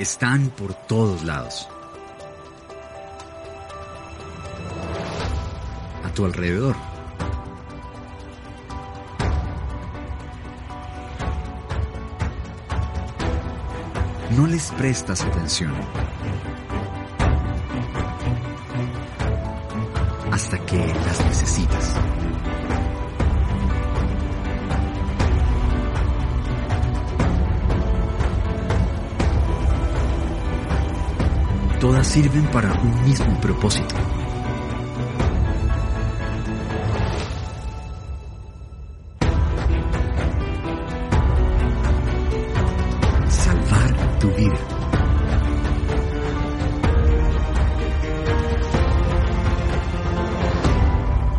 están por todos lados. A tu alrededor. No les prestas atención. Hasta que las necesitas. Todas sirven para un mismo propósito. Salvar tu vida.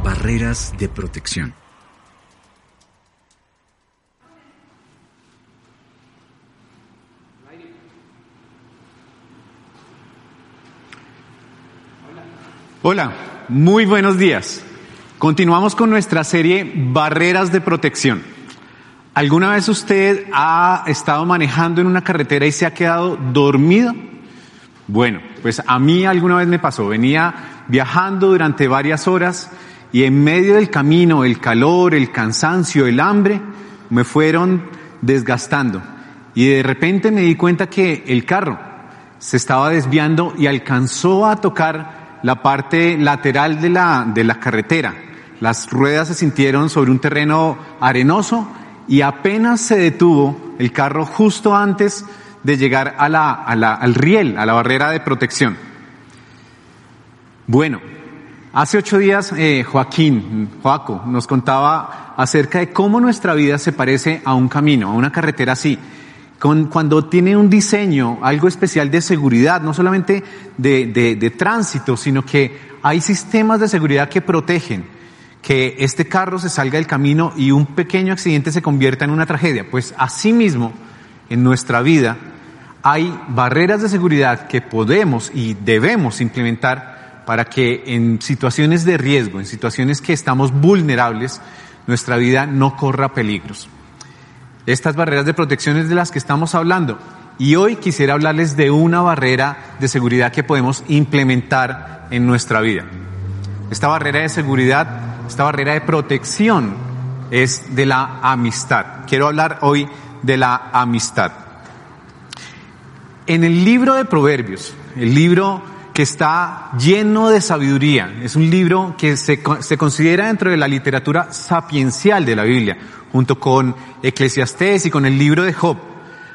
Barreras de protección. Hola, muy buenos días. Continuamos con nuestra serie Barreras de Protección. ¿Alguna vez usted ha estado manejando en una carretera y se ha quedado dormido? Bueno, pues a mí alguna vez me pasó. Venía viajando durante varias horas y en medio del camino el calor, el cansancio, el hambre me fueron desgastando. Y de repente me di cuenta que el carro se estaba desviando y alcanzó a tocar la parte lateral de la, de la carretera. Las ruedas se sintieron sobre un terreno arenoso y apenas se detuvo el carro justo antes de llegar a la, a la, al riel, a la barrera de protección. Bueno, hace ocho días eh, Joaquín, Joaco, nos contaba acerca de cómo nuestra vida se parece a un camino, a una carretera así con, cuando tiene un diseño, algo especial de seguridad, no solamente de, de, tránsito, sino que hay sistemas de seguridad que protegen que este carro se salga del camino y un pequeño accidente se convierta en una tragedia. Pues asimismo, en nuestra vida hay barreras de seguridad que podemos y debemos implementar para que en situaciones de riesgo, en situaciones que estamos vulnerables, nuestra vida no corra peligros estas barreras de protección es de las que estamos hablando. Y hoy quisiera hablarles de una barrera de seguridad que podemos implementar en nuestra vida. Esta barrera de seguridad, esta barrera de protección es de la amistad. Quiero hablar hoy de la amistad. En el libro de Proverbios, el libro que está lleno de sabiduría, es un libro que se, se considera dentro de la literatura sapiencial de la Biblia, junto con Eclesiastés y con el libro de Job.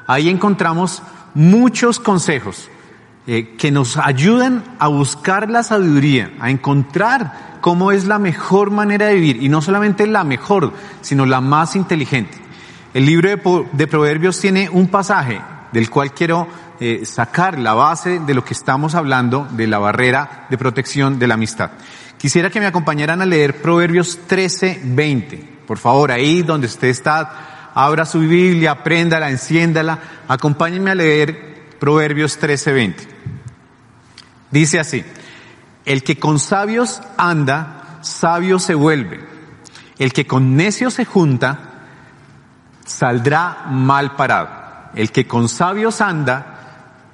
Ahí encontramos muchos consejos eh, que nos ayudan a buscar la sabiduría, a encontrar cómo es la mejor manera de vivir, y no solamente la mejor, sino la más inteligente. El libro de, de Proverbios tiene un pasaje del cual quiero eh, sacar la base de lo que estamos hablando, de la barrera de protección de la amistad. Quisiera que me acompañaran a leer Proverbios 13, 20. Por favor, ahí donde usted está, abra su Biblia, préndala, enciéndala, acompáñenme a leer Proverbios 13:20. Dice así, el que con sabios anda, sabio se vuelve. El que con necios se junta, saldrá mal parado. El que con sabios anda,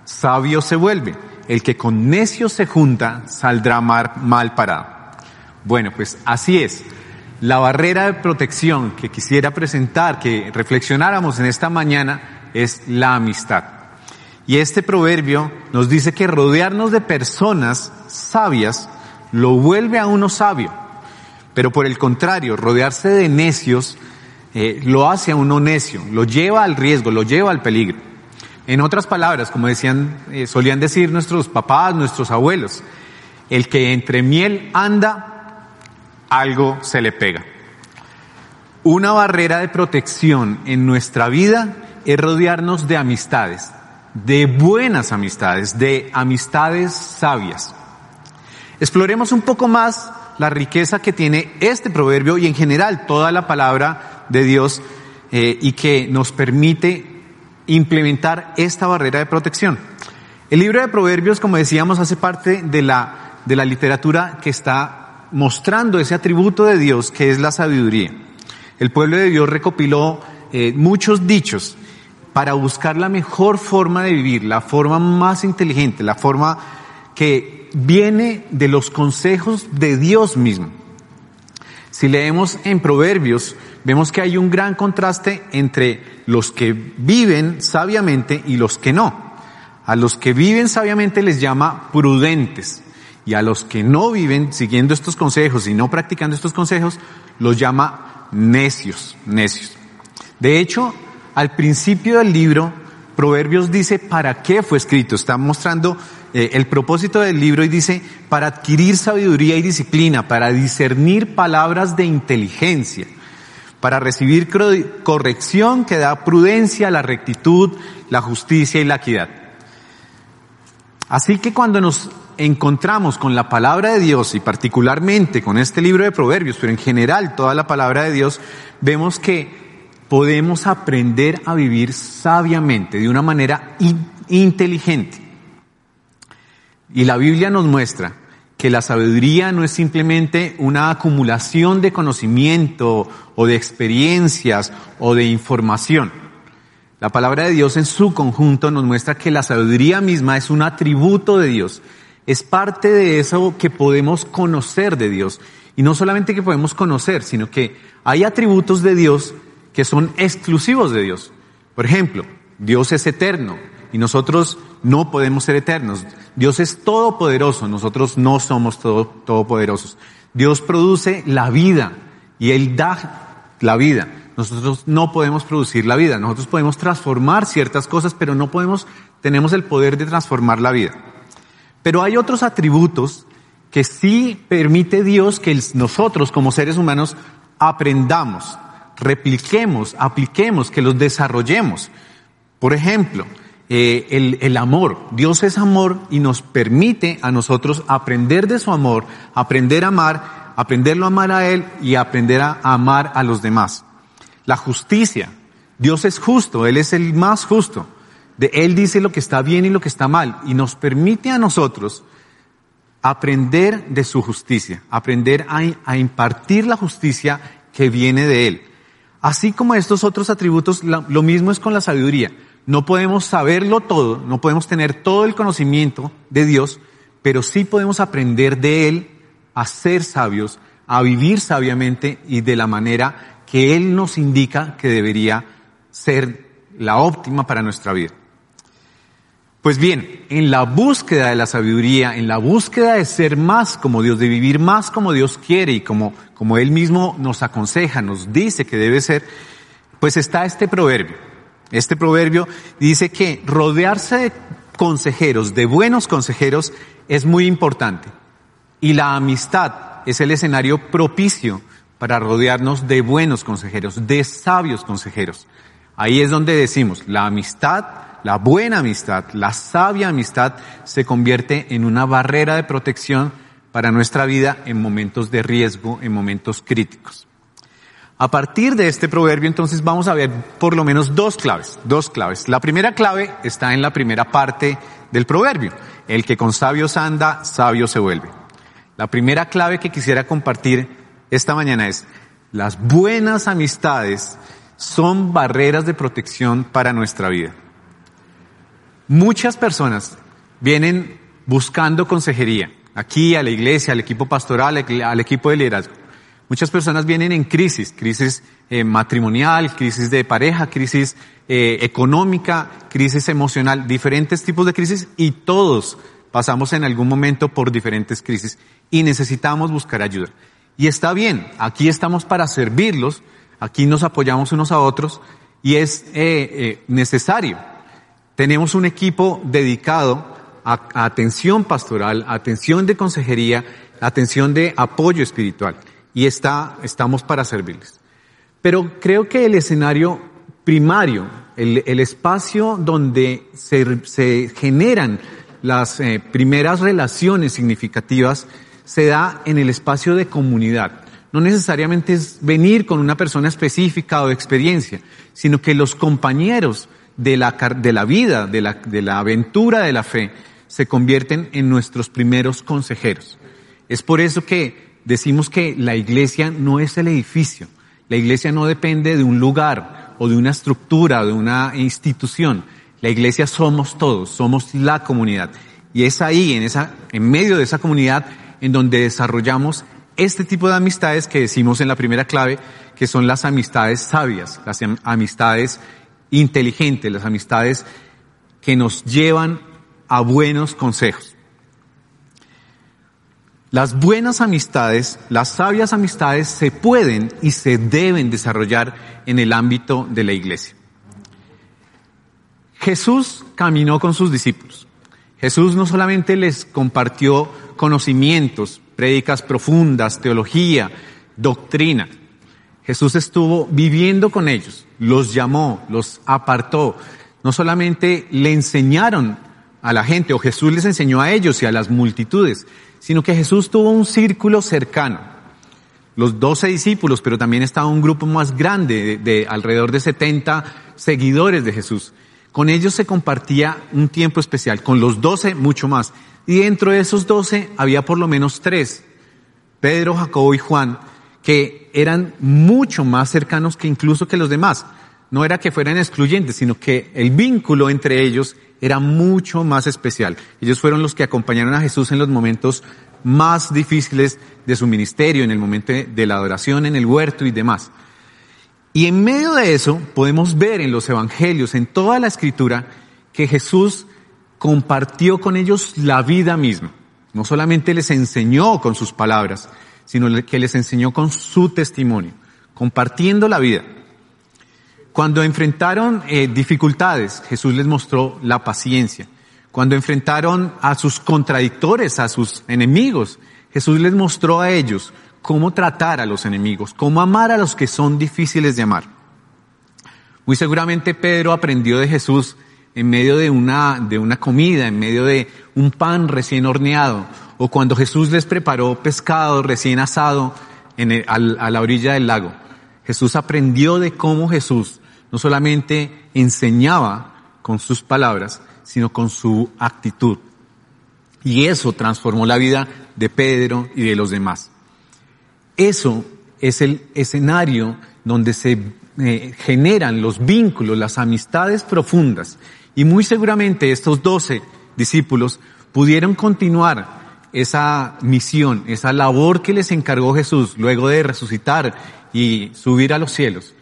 sabio se vuelve. El que con necios se junta, saldrá mal, mal parado. Bueno, pues así es. La barrera de protección que quisiera presentar, que reflexionáramos en esta mañana, es la amistad. Y este proverbio nos dice que rodearnos de personas sabias lo vuelve a uno sabio. Pero por el contrario, rodearse de necios eh, lo hace a uno necio, lo lleva al riesgo, lo lleva al peligro. En otras palabras, como decían, eh, solían decir nuestros papás, nuestros abuelos, el que entre miel anda, algo se le pega. Una barrera de protección en nuestra vida es rodearnos de amistades, de buenas amistades, de amistades sabias. Exploremos un poco más la riqueza que tiene este proverbio y en general toda la palabra de Dios eh, y que nos permite implementar esta barrera de protección. El libro de proverbios, como decíamos, hace parte de la, de la literatura que está mostrando ese atributo de Dios que es la sabiduría. El pueblo de Dios recopiló eh, muchos dichos para buscar la mejor forma de vivir, la forma más inteligente, la forma que viene de los consejos de Dios mismo. Si leemos en Proverbios, vemos que hay un gran contraste entre los que viven sabiamente y los que no. A los que viven sabiamente les llama prudentes y a los que no viven siguiendo estos consejos y no practicando estos consejos los llama necios, necios. De hecho, al principio del libro, Proverbios dice para qué fue escrito. Está mostrando eh, el propósito del libro y dice para adquirir sabiduría y disciplina, para discernir palabras de inteligencia, para recibir corrección que da prudencia, la rectitud, la justicia y la equidad. Así que cuando nos encontramos con la palabra de Dios y particularmente con este libro de Proverbios, pero en general toda la palabra de Dios, vemos que podemos aprender a vivir sabiamente, de una manera inteligente. Y la Biblia nos muestra que la sabiduría no es simplemente una acumulación de conocimiento o de experiencias o de información. La palabra de Dios en su conjunto nos muestra que la sabiduría misma es un atributo de Dios, es parte de eso que podemos conocer de Dios. Y no solamente que podemos conocer, sino que hay atributos de Dios que son exclusivos de Dios. Por ejemplo, Dios es eterno y nosotros no podemos ser eternos. Dios es todopoderoso, nosotros no somos todo, todopoderosos. Dios produce la vida y Él da la vida. Nosotros no podemos producir la vida. Nosotros podemos transformar ciertas cosas, pero no podemos, tenemos el poder de transformar la vida. Pero hay otros atributos que sí permite Dios que nosotros como seres humanos aprendamos repliquemos, apliquemos, que los desarrollemos. Por ejemplo, eh, el, el, amor. Dios es amor y nos permite a nosotros aprender de su amor, aprender a amar, aprenderlo a amar a Él y aprender a amar a los demás. La justicia. Dios es justo, Él es el más justo. De Él dice lo que está bien y lo que está mal y nos permite a nosotros aprender de su justicia, aprender a, a impartir la justicia que viene de Él. Así como estos otros atributos, lo mismo es con la sabiduría. No podemos saberlo todo, no podemos tener todo el conocimiento de Dios, pero sí podemos aprender de Él a ser sabios, a vivir sabiamente y de la manera que Él nos indica que debería ser la óptima para nuestra vida. Pues bien, en la búsqueda de la sabiduría, en la búsqueda de ser más como Dios, de vivir más como Dios quiere y como, como Él mismo nos aconseja, nos dice que debe ser, pues está este proverbio. Este proverbio dice que rodearse de consejeros, de buenos consejeros, es muy importante. Y la amistad es el escenario propicio para rodearnos de buenos consejeros, de sabios consejeros. Ahí es donde decimos, la amistad la buena amistad, la sabia amistad, se convierte en una barrera de protección para nuestra vida en momentos de riesgo, en momentos críticos. A partir de este proverbio, entonces vamos a ver por lo menos dos claves, dos claves. La primera clave está en la primera parte del proverbio. El que con sabios anda, sabio se vuelve. La primera clave que quisiera compartir esta mañana es, las buenas amistades son barreras de protección para nuestra vida. Muchas personas vienen buscando consejería, aquí a la iglesia, al equipo pastoral, al equipo de liderazgo. Muchas personas vienen en crisis, crisis eh, matrimonial, crisis de pareja, crisis eh, económica, crisis emocional, diferentes tipos de crisis y todos pasamos en algún momento por diferentes crisis y necesitamos buscar ayuda. Y está bien, aquí estamos para servirlos, aquí nos apoyamos unos a otros y es eh, necesario tenemos un equipo dedicado a, atención pastoral, atención de consejería, atención de apoyo espiritual. Y está, estamos para servirles. Pero creo que el escenario primario, el, el espacio donde se, se generan las eh, primeras relaciones significativas, se da en el espacio de comunidad. No necesariamente es venir con una persona específica o de experiencia, sino que los compañeros de la, de la vida, de la, de la aventura de la fe, se convierten en nuestros primeros consejeros. Es por eso que decimos que la iglesia no es el edificio, la iglesia no depende de un lugar o de una estructura, de una institución. La iglesia somos todos, somos la comunidad. Y es ahí, en esa, en medio de esa comunidad, en donde desarrollamos este tipo de amistades que decimos en la primera clave, que son las amistades sabias, las amistades inteligentes, las amistades que nos llevan a buenos consejos. Las buenas amistades, las sabias amistades se pueden y se deben desarrollar en el ámbito de la iglesia. Jesús caminó con sus discípulos. Jesús no solamente les compartió conocimientos, prédicas profundas, teología, doctrina. Jesús estuvo viviendo con ellos, los llamó, los apartó. No solamente le enseñaron a la gente, o Jesús les enseñó a ellos y a las multitudes, sino que Jesús tuvo un círculo cercano. Los doce discípulos, pero también estaba un grupo más grande de, alrededor de 70 seguidores de Jesús. Con ellos se compartía un tiempo especial, con los doce mucho más. Y dentro de esos doce había por lo menos tres, Pedro, Jacobo y Juan, que eran mucho más cercanos que incluso que los demás. No era que fueran excluyentes, sino que el vínculo entre ellos era mucho más especial. Ellos fueron los que acompañaron a Jesús en los momentos más difíciles de su ministerio, en el momento de la adoración, en el huerto y demás. Y en medio de eso podemos ver en los evangelios, en toda la escritura, que Jesús compartió con ellos la vida misma. No solamente les enseñó con sus palabras, sino que les enseñó con su testimonio, compartiendo la vida. Cuando enfrentaron eh, dificultades, Jesús les mostró la paciencia. Cuando enfrentaron a sus contradictores, a sus enemigos, Jesús les mostró a ellos cómo tratar a los enemigos, cómo amar a los que son difíciles de amar. Muy seguramente Pedro aprendió de Jesús en medio de una, de una comida, en medio de un pan recién horneado, o cuando Jesús les preparó pescado recién asado en a la orilla del lago. Jesús aprendió de cómo Jesús no solamente enseñaba con sus palabras, sino con su actitud. Y eso transformó la vida de Pedro y de los demás. Eso es el escenario donde se eh, generan los vínculos, las amistades profundas. Y muy seguramente estos doce discípulos pudieron continuar esa misión, esa labor que les encargó Jesús luego de resucitar y subir a los cielos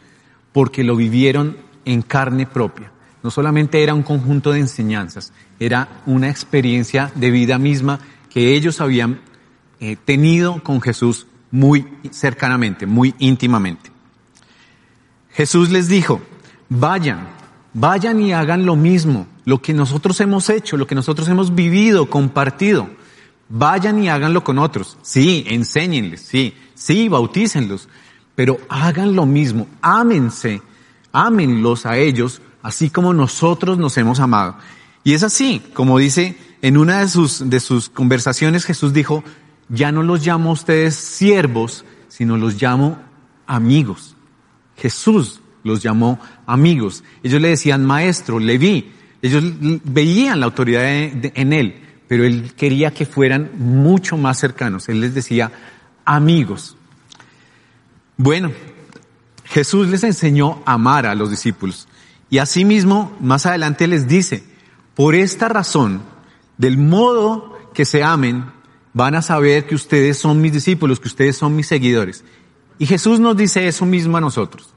porque lo vivieron en carne propia. No solamente era un conjunto de enseñanzas, era una experiencia de vida misma que ellos habían eh, tenido con Jesús muy cercanamente, muy íntimamente. Jesús les dijo, vayan, vayan y hagan lo mismo, lo que nosotros hemos hecho, lo que nosotros hemos vivido, compartido. Vayan y háganlo con otros. Sí, enséñenles, sí, sí, bautícenlos, pero hagan lo mismo, ámense, ámenlos a ellos, así como nosotros nos hemos amado. Y es así, como dice en una de sus, de sus conversaciones, Jesús dijo, ya no los llamo a ustedes siervos, sino los llamo amigos. Jesús los llamó amigos. Ellos le decían maestro, le vi. Ellos veían la autoridad en él, pero él quería que fueran mucho más cercanos. Él les decía amigos. Bueno, Jesús les enseñó a amar a los discípulos. Y asimismo, más adelante les dice, por esta razón, del modo que se amen, van a saber que ustedes son mis discípulos, que ustedes son mis seguidores. Y Jesús nos dice eso mismo a nosotros.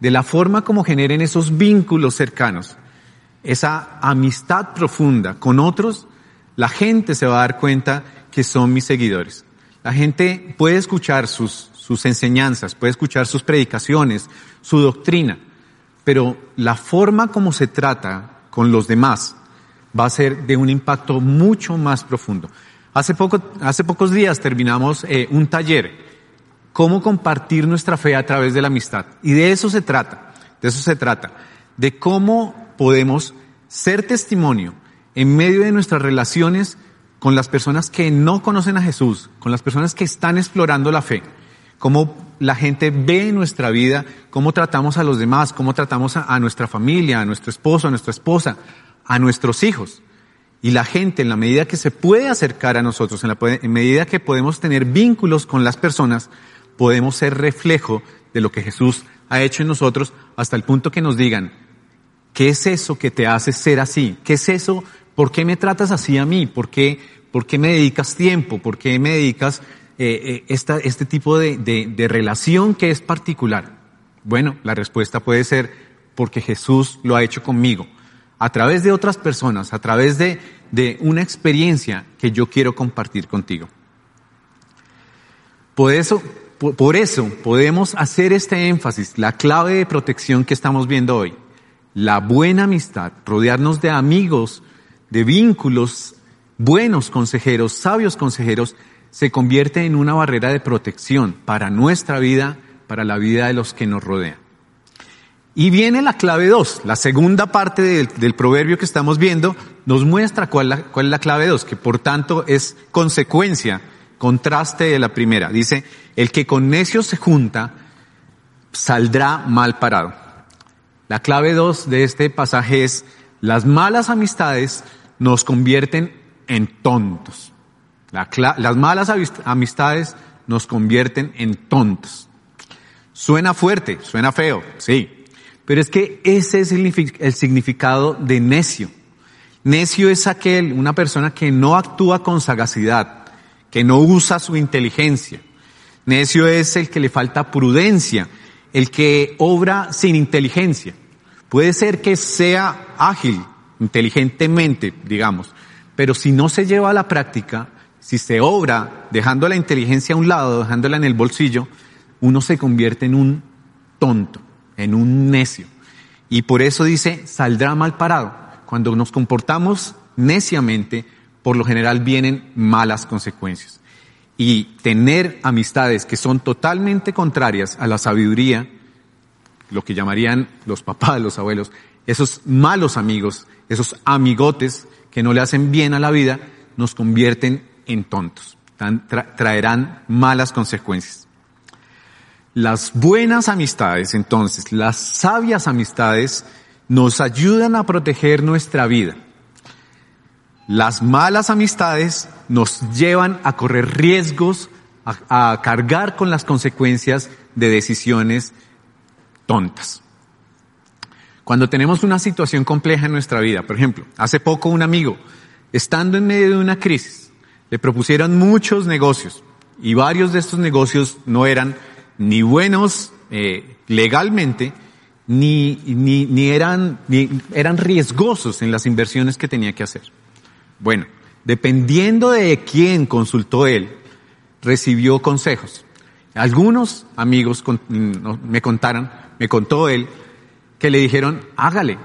De la forma como generen esos vínculos cercanos, esa amistad profunda con otros, la gente se va a dar cuenta que son mis seguidores. La gente puede escuchar sus, sus enseñanzas, puede escuchar sus predicaciones, su doctrina, pero la forma como se trata con los demás va a ser de un impacto mucho más profundo. Hace, poco, hace pocos días terminamos eh, un taller, cómo compartir nuestra fe a través de la amistad. Y de eso se trata, de eso se trata, de cómo podemos ser testimonio en medio de nuestras relaciones con las personas que no conocen a Jesús, con las personas que están explorando la fe cómo la gente ve nuestra vida, cómo tratamos a los demás, cómo tratamos a, nuestra familia, a nuestro esposo, a nuestra esposa, a nuestros hijos. Y la gente, en la medida que se puede acercar a nosotros, en, la, medida que podemos tener vínculos con las personas, podemos ser reflejo de lo que Jesús ha hecho en nosotros hasta el punto que nos digan, ¿qué es eso que te hace ser así? ¿Qué es eso? ¿Por qué me tratas así a mí? ¿Por qué, por qué me dedicas tiempo? ¿Por qué me dedicas eh, eh, este tipo de, relación que es particular? Bueno, la respuesta puede ser porque Jesús lo ha hecho conmigo, a través de otras personas, a través de, de una experiencia que yo quiero compartir contigo. Eso, por eso podemos hacer este énfasis, la clave de protección que estamos viendo hoy, la buena amistad, rodearnos de amigos, de vínculos, buenos consejeros, sabios consejeros, se convierte en una barrera de protección para nuestra vida, para la vida de los que nos rodean. Y viene la clave 2, la segunda parte del, proverbio que estamos viendo nos muestra cuál, la, es la clave 2, que por tanto es consecuencia, contraste de la primera. Dice, el que con necios se junta saldrá mal parado. La clave 2 de este pasaje es, las malas amistades nos convierten en tontos. La, las malas amistades nos convierten en tontos. Suena fuerte, suena feo, sí. Pero es que ese es el, significado de necio. Necio es aquel, una persona que no actúa con sagacidad, que no usa su inteligencia. Necio es el que le falta prudencia, el que obra sin inteligencia. Puede ser que sea ágil, inteligentemente, digamos, pero si no se lleva a la práctica, si se obra dejando la inteligencia a un lado, dejándola en el bolsillo, uno se convierte en un tonto, en un necio. Y por eso dice, saldrá mal parado. Cuando nos comportamos neciamente, por lo general vienen malas consecuencias. Y tener amistades que son totalmente contrarias a la sabiduría, lo que llamarían los papás, los abuelos, esos malos amigos, esos amigotes que no le hacen bien a la vida, nos convierten en tontos, tra traerán malas consecuencias. Las buenas amistades, entonces, las sabias amistades, nos ayudan a proteger nuestra vida. Las malas amistades nos llevan a correr riesgos, a, a cargar con las consecuencias de decisiones tontas. Cuando tenemos una situación compleja en nuestra vida, por ejemplo, hace poco un amigo, estando en medio de una crisis, le propusieron muchos negocios y varios de estos negocios no eran ni buenos eh, legalmente, ni, ni, ni, eran, ni eran riesgosos en las inversiones que tenía que hacer. Bueno, dependiendo de quién consultó él, recibió consejos. Algunos amigos me contaron, me contó él, que le dijeron, hágale.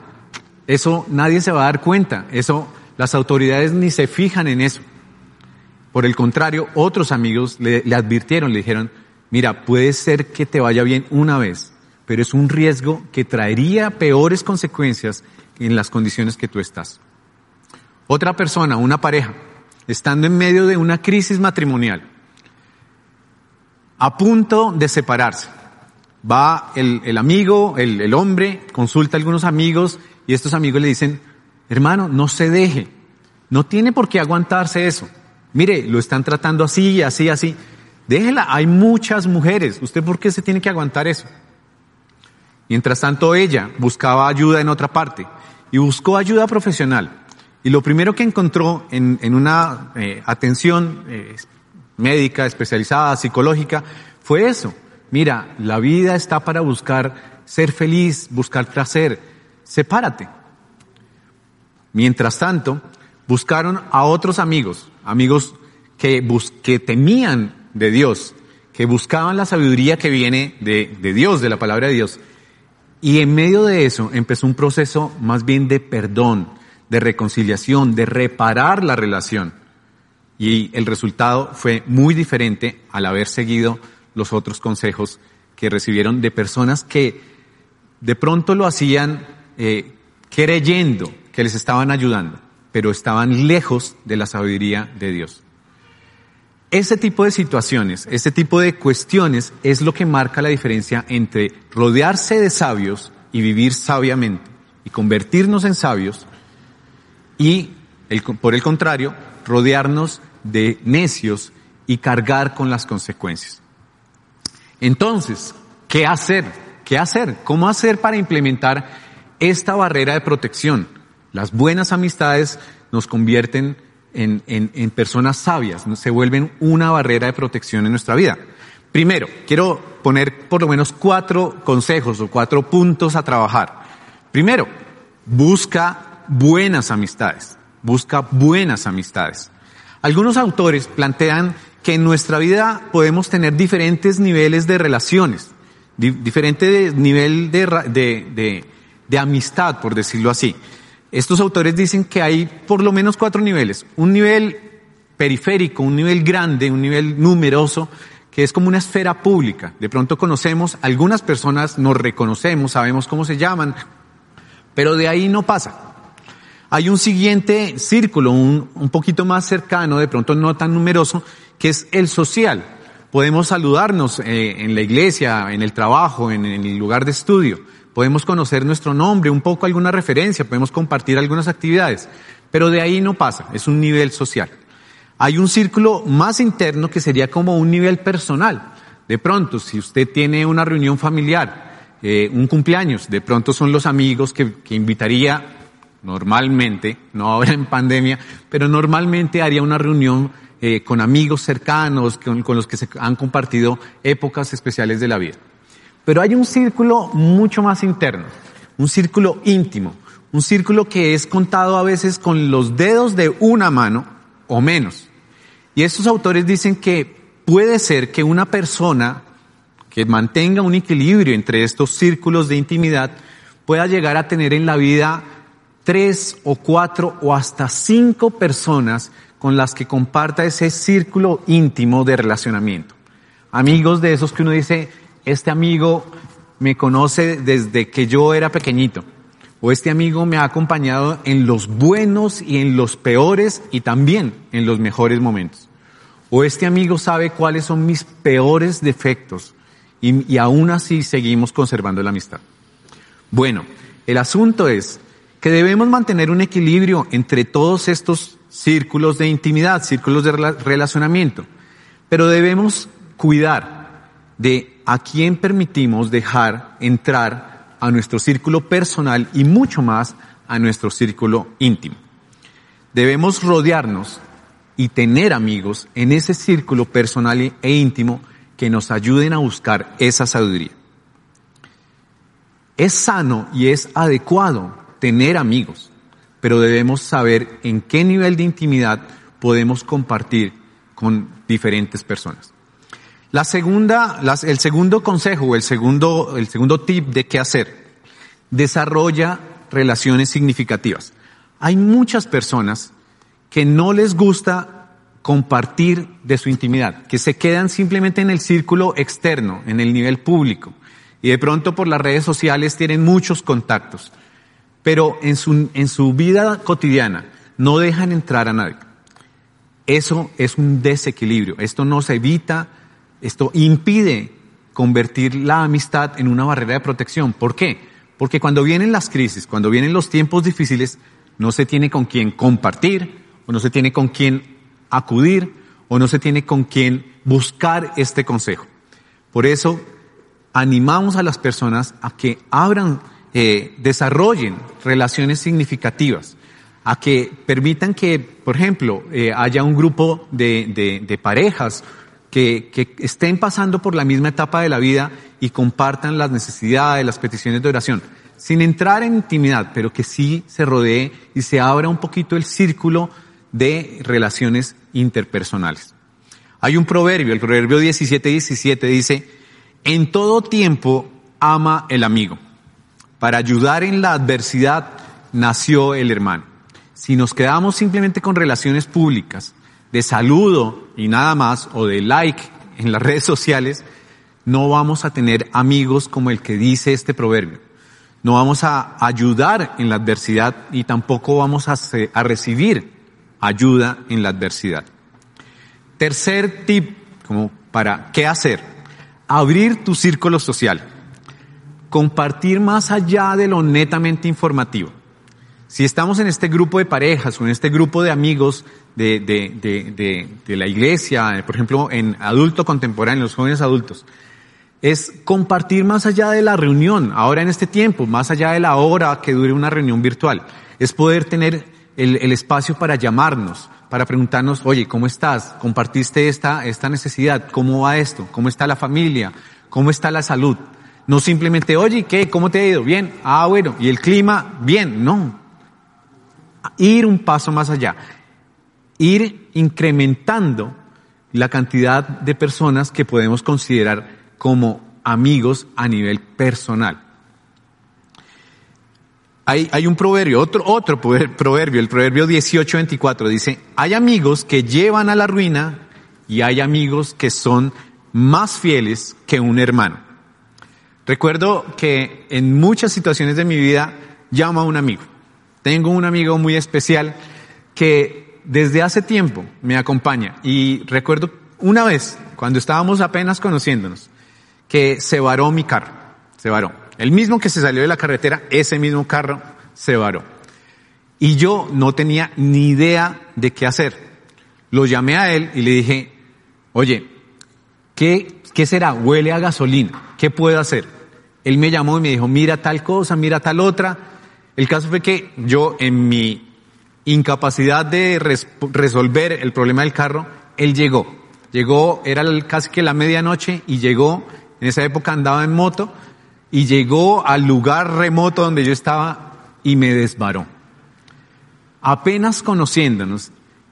Eso nadie se va a dar cuenta. Eso, las autoridades ni se fijan en eso. Por el contrario, otros amigos le, advirtieron, le dijeron, mira, puede ser que te vaya bien una vez, pero es un riesgo que traería peores consecuencias en las condiciones que tú estás. Otra persona, una pareja, estando en medio de una crisis matrimonial, a punto de separarse, va el, el amigo, el, el, hombre, consulta a algunos amigos y estos amigos le dicen, hermano, no se deje, no tiene por qué aguantarse eso. Mire, lo están tratando así, así, así. Déjela, hay muchas mujeres, ¿usted por qué se tiene que aguantar eso? Mientras tanto ella buscaba ayuda en otra parte y buscó ayuda profesional. Y lo primero que encontró en, una eh, atención eh, médica especializada, psicológica, fue eso Mira, la vida está para buscar ser feliz, buscar placer. Sepárate. Mientras tanto, buscaron a otros amigos, amigos que, temían de Dios, que buscaban la sabiduría que viene de, de Dios, de la palabra de Dios. Y en medio de eso empezó un proceso más bien de perdón, de reconciliación, de reparar la relación. Y el resultado fue muy diferente al haber seguido los otros consejos que recibieron de personas que de pronto lo hacían eh, creyendo que les estaban ayudando, pero estaban lejos de la sabiduría de Dios. Ese tipo de situaciones, ese tipo de cuestiones es lo que marca la diferencia entre rodearse de sabios y vivir sabiamente y convertirnos en sabios y, por el contrario, rodearnos de necios y cargar con las consecuencias. Entonces, ¿qué hacer? qué hacer, cómo hacer para implementar esta barrera de protección. Las buenas amistades nos convierten en, en, personas sabias, se vuelven una barrera de protección en nuestra vida. Primero, quiero poner por lo menos cuatro consejos o cuatro puntos a trabajar. Primero, busca buenas amistades. Busca buenas amistades. Algunos autores plantean que en nuestra vida podemos tener diferentes niveles de relaciones, di diferente nivel de, de, de amistad, por decirlo así. Estos autores dicen que hay por lo menos cuatro niveles. Un nivel periférico, un nivel grande, un nivel numeroso, que es como una esfera pública. De pronto conocemos, algunas personas nos reconocemos, sabemos cómo se llaman, pero de ahí no pasa. Hay un siguiente círculo, un, un poquito más cercano, de pronto no tan numeroso, que es el social. Podemos saludarnos eh, en la iglesia, en el trabajo, en, en el lugar de estudio. Podemos conocer nuestro nombre, un poco alguna referencia, podemos compartir algunas actividades. Pero de ahí no pasa, es un nivel social. Hay un círculo más interno que sería como un nivel personal. De pronto, si usted tiene una reunión familiar, eh, un cumpleaños, de pronto son los amigos que, que invitaría normalmente, no ahora en pandemia, pero normalmente haría una reunión eh, con amigos cercanos, con, con los que se han compartido épocas especiales de la vida. Pero hay un círculo mucho más interno, un círculo íntimo, un círculo que es contado a veces con los dedos de una mano o menos. Y estos autores dicen que puede ser que una persona que mantenga un equilibrio entre estos círculos de intimidad pueda llegar a tener en la vida tres o cuatro o hasta cinco personas con las que comparta ese círculo íntimo de relacionamiento. Amigos de esos que uno dice, este amigo me conoce desde que yo era pequeñito, o este amigo me ha acompañado en los buenos y en los peores y también en los mejores momentos. O este amigo sabe cuáles son mis peores defectos y, y aún así seguimos conservando la amistad. Bueno, el asunto es que debemos mantener un equilibrio entre todos estos círculos de intimidad, círculos de relacionamiento, pero debemos cuidar de a quién permitimos dejar entrar a nuestro círculo personal y mucho más a nuestro círculo íntimo. Debemos rodearnos y tener amigos en ese círculo personal e íntimo que nos ayuden a buscar esa sabiduría. Es sano y es adecuado tener amigos, pero debemos saber en qué nivel de intimidad podemos compartir con diferentes personas. La segunda, el segundo consejo, el segundo, el segundo tip de qué hacer, desarrolla relaciones significativas. Hay muchas personas que no les gusta compartir de su intimidad, que se quedan simplemente en el círculo externo, en el nivel público, y de pronto por las redes sociales tienen muchos contactos, pero en su, en su vida cotidiana no dejan entrar a nadie. Eso es un desequilibrio, esto nos evita, esto impide convertir la amistad en una barrera de protección. ¿Por qué? Porque cuando vienen las crisis, cuando vienen los tiempos difíciles, no se tiene con quién compartir, o no se tiene con quién acudir, o no se tiene con quién buscar este consejo. Por eso, animamos a las personas a que abran, eh, desarrollen relaciones significativas, a que permitan que, por ejemplo, eh, haya un grupo de, parejas que, estén pasando por la misma etapa de la vida y compartan las necesidades, las peticiones de oración, sin entrar en intimidad, pero que sí se rodee y se abra un poquito el círculo de relaciones interpersonales. Hay un proverbio, el proverbio 17-17 dice, en todo tiempo ama el amigo. Para ayudar en la adversidad nació el hermano. Si nos quedamos simplemente con relaciones públicas, de saludo y nada más, o de like en las redes sociales, no vamos a tener amigos como el que dice este proverbio. No vamos a ayudar en la adversidad y tampoco vamos a, a recibir ayuda en la adversidad. Tercer tip, como para qué hacer. Abrir tu círculo social. Compartir más allá de lo netamente informativo. Si estamos en este grupo de parejas o en este grupo de amigos de, de, de, de, la iglesia, por ejemplo, en adulto contemporáneo, los jóvenes adultos, es compartir más allá de la reunión, ahora en este tiempo, más allá de la hora que dure una reunión virtual. Es poder tener el, el espacio para llamarnos, para preguntarnos, oye, ¿cómo estás? ¿Compartiste esta, esta necesidad? ¿Cómo va esto? ¿Cómo está la familia? ¿Cómo está la salud? No simplemente, oye, ¿qué? ¿Cómo te ha ido? Bien. Ah, bueno. ¿Y el clima? Bien. No. Ir un paso más allá. Ir incrementando la cantidad de personas que podemos considerar como amigos a nivel personal. Hay, hay, un proverbio, otro, otro proverbio, el proverbio 18-24, dice, hay amigos que llevan a la ruina y hay amigos que son más fieles que un hermano. Recuerdo que en muchas situaciones de mi vida llamo a un amigo. Tengo un amigo muy especial que desde hace tiempo me acompaña y recuerdo una vez, cuando estábamos apenas conociéndonos, que se varó mi carro, se varó. El mismo que se salió de la carretera, ese mismo carro se varó. Y yo no tenía ni idea de qué hacer. Lo llamé a él y le dije, oye, ¿qué, qué será? Huele a gasolina. ¿Qué puedo hacer? Él me llamó y me dijo, mira tal cosa, mira tal otra. El caso fue que yo en mi incapacidad de resolver el problema del carro, él llegó. Llegó, era casi que la medianoche y llegó en esa época andaba en moto y llegó al lugar remoto donde yo estaba y me desvaró. Apenas conociéndonos,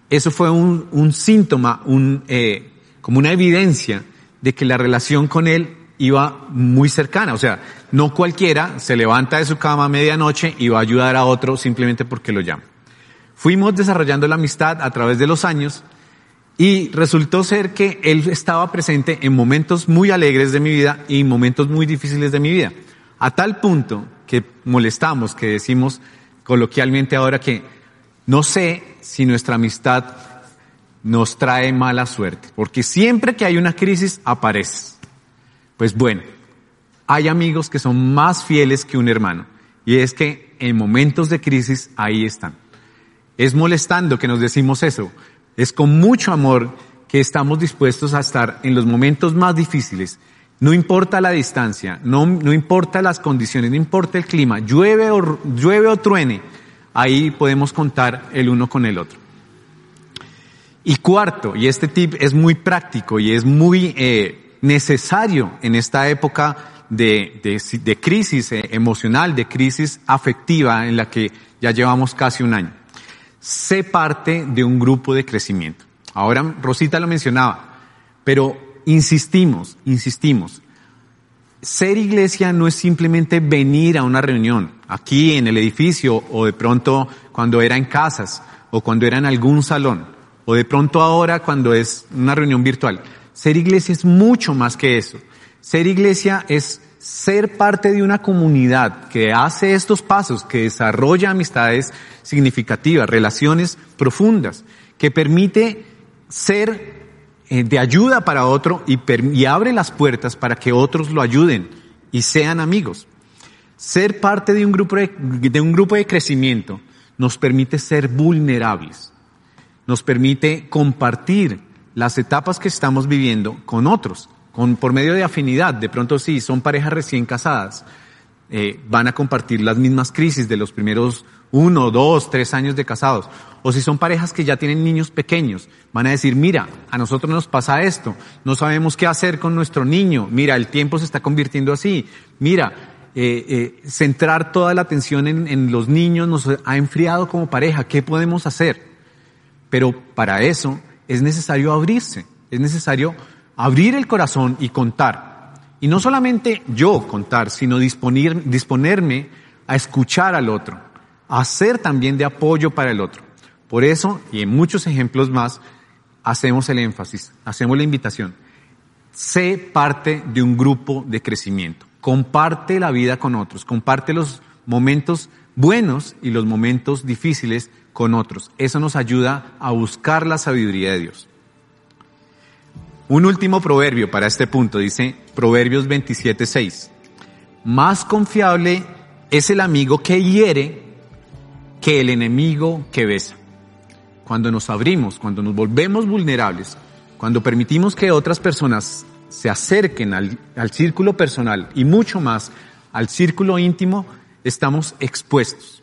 eso fue un, un síntoma, un, eh, como una evidencia de que la relación con él iba muy cercana. O sea, no cualquiera se levanta de su cama a medianoche y va a ayudar a otro simplemente porque lo llama. Fuimos desarrollando la amistad a través de los años y resultó ser que él estaba presente en momentos muy alegres de mi vida y en momentos muy difíciles de mi vida. A tal punto que molestamos, que decimos coloquialmente ahora que no sé si nuestra amistad nos trae mala suerte, porque siempre que hay una crisis aparece. Pues bueno, hay amigos que son más fieles que un hermano, y es que en momentos de crisis ahí están. Es molestando que nos decimos eso, es con mucho amor que estamos dispuestos a estar en los momentos más difíciles. No importa la distancia, no, no importa las condiciones, no importa el clima, llueve o, llueve o truene, ahí podemos contar el uno con el otro. Y cuarto, y este tip es muy práctico y es muy eh, necesario en esta época de, crisis eh, emocional, de crisis afectiva en la que ya llevamos casi un año sé parte de un grupo de crecimiento. Ahora Rosita lo mencionaba, pero insistimos, insistimos. Ser iglesia no es simplemente venir a una reunión, aquí en el edificio o de pronto cuando era en casas o cuando era en algún salón o de pronto ahora cuando es una reunión virtual. Ser iglesia es mucho más que eso. Ser iglesia es ser parte de una comunidad que hace estos pasos, que desarrolla amistades significativas, relaciones profundas, que permite ser eh, de ayuda para otro y, abre las puertas para que otros lo ayuden y sean amigos. Ser parte de un grupo de un grupo de crecimiento nos permite ser vulnerables, nos permite compartir las etapas que estamos viviendo con otros por medio de afinidad, de pronto sí, son parejas recién casadas, eh, van a compartir las mismas crisis de los primeros uno, dos, tres años de casados. O si son parejas que ya tienen niños pequeños, van a decir, mira, a nosotros nos pasa esto, no sabemos qué hacer con nuestro niño, mira, el tiempo se está convirtiendo así, mira, eh, eh, centrar toda la atención en, en los niños nos ha enfriado como pareja, ¿qué podemos hacer? Pero para eso es necesario abrirse, es necesario abrir el corazón y contar. Y no solamente yo contar, sino disponer, disponerme a escuchar al otro, a ser también de apoyo para el otro. Por eso, y en muchos ejemplos más, hacemos el énfasis, hacemos la invitación. Sé parte de un grupo de crecimiento. Comparte la vida con otros, comparte los momentos buenos y los momentos difíciles con otros. Eso nos ayuda a buscar la sabiduría de Dios. Un último proverbio para este punto dice Proverbios 27:6. Más confiable es el amigo que hiere que el enemigo que besa. Cuando nos abrimos, cuando nos volvemos vulnerables, cuando permitimos que otras personas se acerquen al, al círculo personal y mucho más al círculo íntimo, estamos expuestos.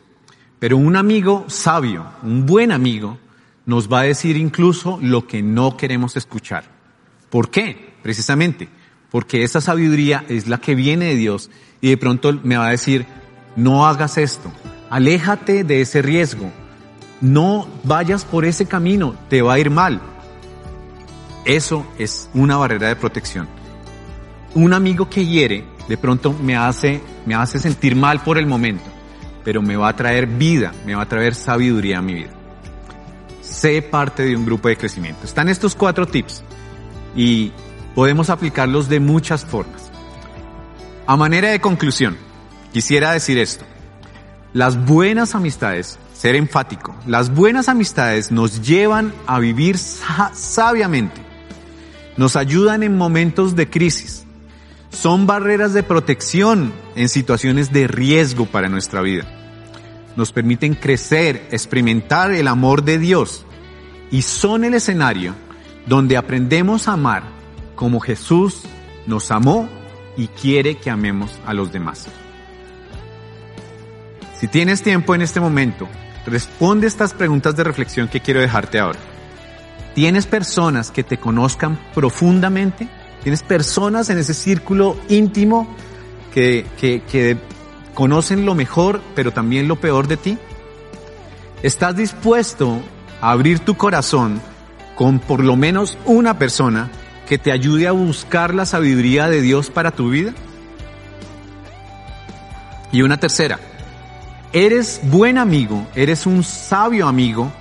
Pero un amigo sabio, un buen amigo, nos va a decir incluso lo que no queremos escuchar. ¿Por qué? Precisamente porque esa sabiduría es la que viene de Dios y de pronto me va a decir, no hagas esto, aléjate de ese riesgo, no vayas por ese camino, te va a ir mal. Eso es una barrera de protección. Un amigo que hiere de pronto me hace, me hace sentir mal por el momento, pero me va a traer vida, me va a traer sabiduría a mi vida. Sé parte de un grupo de crecimiento. Están estos cuatro tips y podemos aplicarlos de muchas formas. A manera de conclusión, quisiera decir esto. Las buenas amistades, ser enfático, las buenas amistades nos llevan a vivir sabiamente, nos ayudan en momentos de crisis, son barreras de protección en situaciones de riesgo para nuestra vida. Nos permiten crecer, experimentar el amor de Dios y son el escenario donde aprendemos a amar como Jesús nos amó y quiere que amemos a los demás. Si tienes tiempo en este momento, responde estas preguntas de reflexión que quiero dejarte ahora. ¿Tienes personas que te conozcan profundamente? Tienes personas en ese círculo íntimo que, que, conocen lo mejor, pero también lo peor de ti. ¿Estás dispuesto a abrir tu corazón con por lo menos una persona que te ayude a buscar la sabiduría de Dios para tu vida? Y una tercera, eres buen amigo, eres un sabio amigo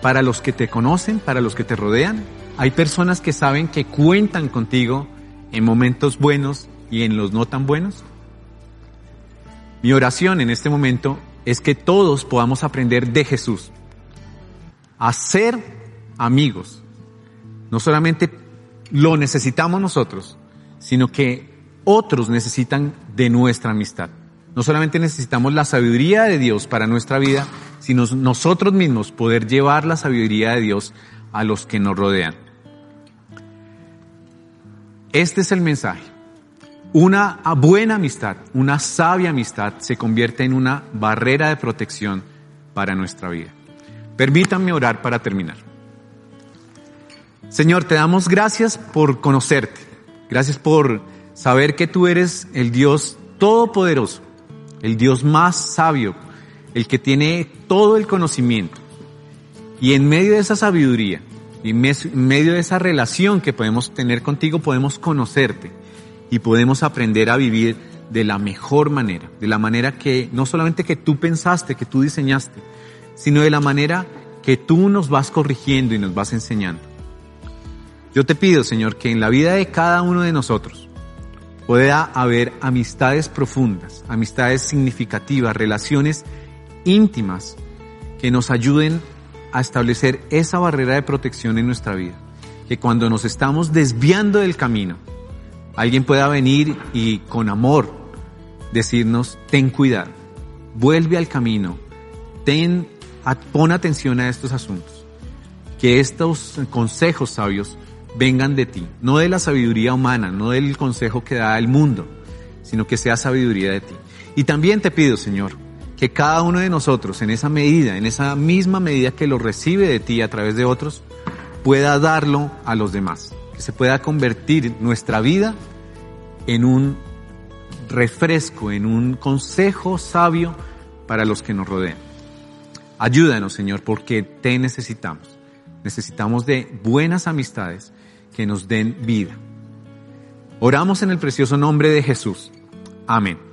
para los que te conocen, para los que te rodean. Hay personas que saben que cuentan contigo en momentos buenos y en los no tan buenos. Mi oración en este momento es que todos podamos aprender de Jesús a ser amigos. No solamente lo necesitamos nosotros, sino que otros necesitan de nuestra amistad. No solamente necesitamos la sabiduría de Dios para nuestra vida, sino nosotros mismos poder llevar la sabiduría de Dios a los que nos rodean. Este es el mensaje. Una buena amistad, una sabia amistad se convierte en una barrera de protección para nuestra vida. Permítanme orar para terminar. Señor, te damos gracias por conocerte. Gracias por saber que tú eres el Dios todopoderoso, el Dios más sabio, el que tiene todo el conocimiento. Y en medio de esa sabiduría, y en medio de esa relación que podemos tener contigo, podemos conocerte y podemos aprender a vivir de la mejor manera, de la manera que no solamente que tú pensaste, que tú diseñaste, sino de la manera que tú nos vas corrigiendo y nos vas enseñando. Yo te pido, Señor, que en la vida de cada uno de nosotros pueda haber amistades profundas, amistades significativas, relaciones íntimas que nos ayuden a establecer esa barrera de protección en nuestra vida. Que cuando nos estamos desviando del camino, alguien pueda venir y con amor decirnos, ten cuidado, vuelve al camino, ten, pon atención a estos asuntos. Que estos consejos sabios vengan de ti, no de la sabiduría humana, no del consejo que da el mundo, sino que sea sabiduría de ti. Y también te pido, Señor, que cada uno de nosotros, en esa medida, en esa misma medida que lo recibe de ti a través de otros, pueda darlo a los demás. Que se pueda convertir nuestra vida en un refresco, en un consejo sabio para los que nos rodean. Ayúdanos, Señor, porque te necesitamos. Necesitamos de buenas amistades que nos den vida. Oramos en el precioso nombre de Jesús. Amén.